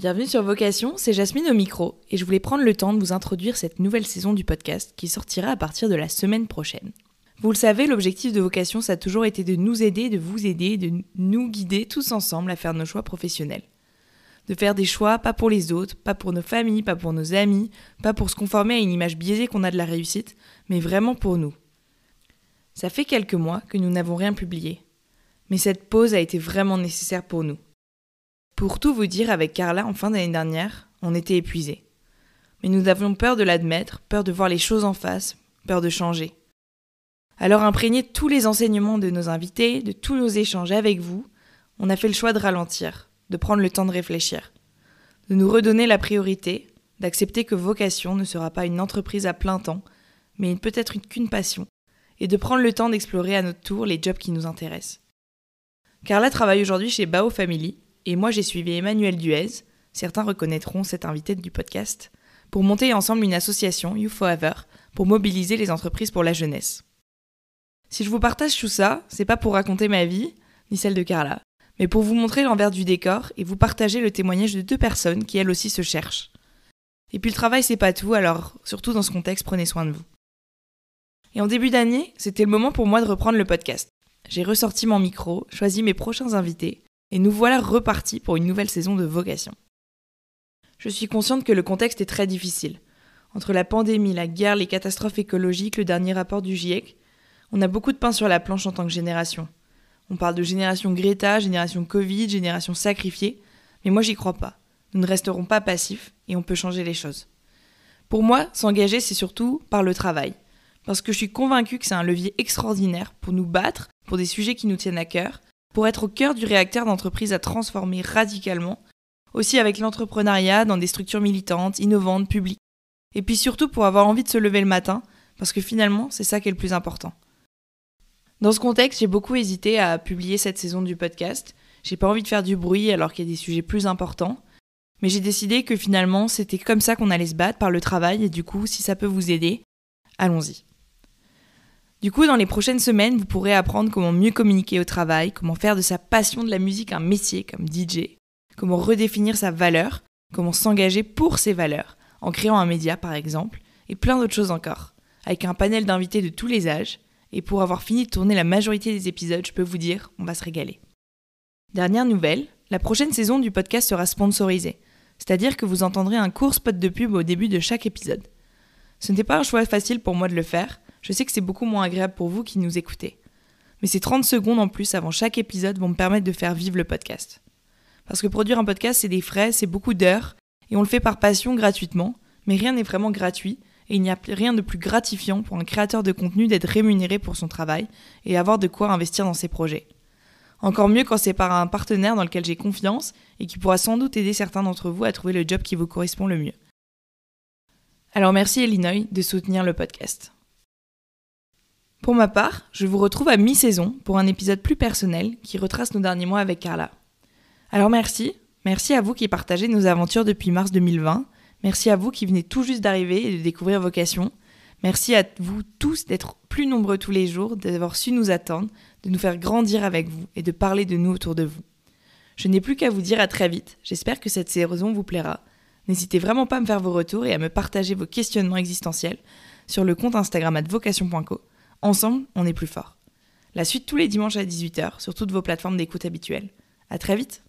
Bienvenue sur Vocation, c'est Jasmine au micro et je voulais prendre le temps de vous introduire cette nouvelle saison du podcast qui sortira à partir de la semaine prochaine. Vous le savez, l'objectif de Vocation, ça a toujours été de nous aider, de vous aider, de nous guider tous ensemble à faire nos choix professionnels. De faire des choix pas pour les autres, pas pour nos familles, pas pour nos amis, pas pour se conformer à une image biaisée qu'on a de la réussite, mais vraiment pour nous. Ça fait quelques mois que nous n'avons rien publié. Mais cette pause a été vraiment nécessaire pour nous. Pour tout vous dire, avec Carla, en fin d'année dernière, on était épuisés. Mais nous avions peur de l'admettre, peur de voir les choses en face, peur de changer. Alors imprégné tous les enseignements de nos invités, de tous nos échanges avec vous, on a fait le choix de ralentir, de prendre le temps de réfléchir, de nous redonner la priorité, d'accepter que vocation ne sera pas une entreprise à plein temps, mais peut-être qu'une passion, et de prendre le temps d'explorer à notre tour les jobs qui nous intéressent. Carla travaille aujourd'hui chez Bao Family, et moi j'ai suivi Emmanuel Duez, certains reconnaîtront cet invité du podcast, pour monter ensemble une association, You Forever, pour mobiliser les entreprises pour la jeunesse. Si je vous partage tout ça, c'est pas pour raconter ma vie, ni celle de Carla, mais pour vous montrer l'envers du décor et vous partager le témoignage de deux personnes qui elles aussi se cherchent. Et puis le travail c'est pas tout, alors surtout dans ce contexte, prenez soin de vous. Et en début d'année, c'était le moment pour moi de reprendre le podcast. J'ai ressorti mon micro, choisi mes prochains invités, et nous voilà repartis pour une nouvelle saison de Vocation. Je suis consciente que le contexte est très difficile. Entre la pandémie, la guerre, les catastrophes écologiques, le dernier rapport du GIEC, on a beaucoup de pain sur la planche en tant que génération. On parle de génération Greta, génération Covid, génération sacrifiée, mais moi j'y crois pas. Nous ne resterons pas passifs et on peut changer les choses. Pour moi, s'engager, c'est surtout par le travail. Parce que je suis convaincue que c'est un levier extraordinaire pour nous battre pour des sujets qui nous tiennent à cœur, pour être au cœur du réacteur d'entreprise à transformer radicalement, aussi avec l'entrepreneuriat dans des structures militantes, innovantes, publiques. Et puis surtout pour avoir envie de se lever le matin, parce que finalement, c'est ça qui est le plus important. Dans ce contexte, j'ai beaucoup hésité à publier cette saison du podcast. J'ai pas envie de faire du bruit alors qu'il y a des sujets plus importants. Mais j'ai décidé que finalement, c'était comme ça qu'on allait se battre par le travail et du coup, si ça peut vous aider, allons-y. Du coup, dans les prochaines semaines, vous pourrez apprendre comment mieux communiquer au travail, comment faire de sa passion de la musique un métier comme DJ, comment redéfinir sa valeur, comment s'engager pour ses valeurs, en créant un média par exemple, et plein d'autres choses encore, avec un panel d'invités de tous les âges, et pour avoir fini de tourner la majorité des épisodes, je peux vous dire, on va se régaler. Dernière nouvelle, la prochaine saison du podcast sera sponsorisée, c'est-à-dire que vous entendrez un court spot de pub au début de chaque épisode. Ce n'était pas un choix facile pour moi de le faire, je sais que c'est beaucoup moins agréable pour vous qui nous écoutez. Mais ces 30 secondes en plus avant chaque épisode vont me permettre de faire vivre le podcast. Parce que produire un podcast, c'est des frais, c'est beaucoup d'heures, et on le fait par passion gratuitement, mais rien n'est vraiment gratuit, et il n'y a rien de plus gratifiant pour un créateur de contenu d'être rémunéré pour son travail et avoir de quoi investir dans ses projets. Encore mieux quand c'est par un partenaire dans lequel j'ai confiance et qui pourra sans doute aider certains d'entre vous à trouver le job qui vous correspond le mieux. Alors merci Illinois de soutenir le podcast. Pour ma part, je vous retrouve à mi-saison pour un épisode plus personnel qui retrace nos derniers mois avec Carla. Alors merci, merci à vous qui partagez nos aventures depuis mars 2020, merci à vous qui venez tout juste d'arriver et de découvrir Vocation, merci à vous tous d'être plus nombreux tous les jours, d'avoir su nous attendre, de nous faire grandir avec vous et de parler de nous autour de vous. Je n'ai plus qu'à vous dire à très vite, j'espère que cette saison vous plaira. N'hésitez vraiment pas à me faire vos retours et à me partager vos questionnements existentiels sur le compte Instagram vocation.co Ensemble, on est plus fort. La suite tous les dimanches à 18h sur toutes vos plateformes d'écoute habituelles. À très vite!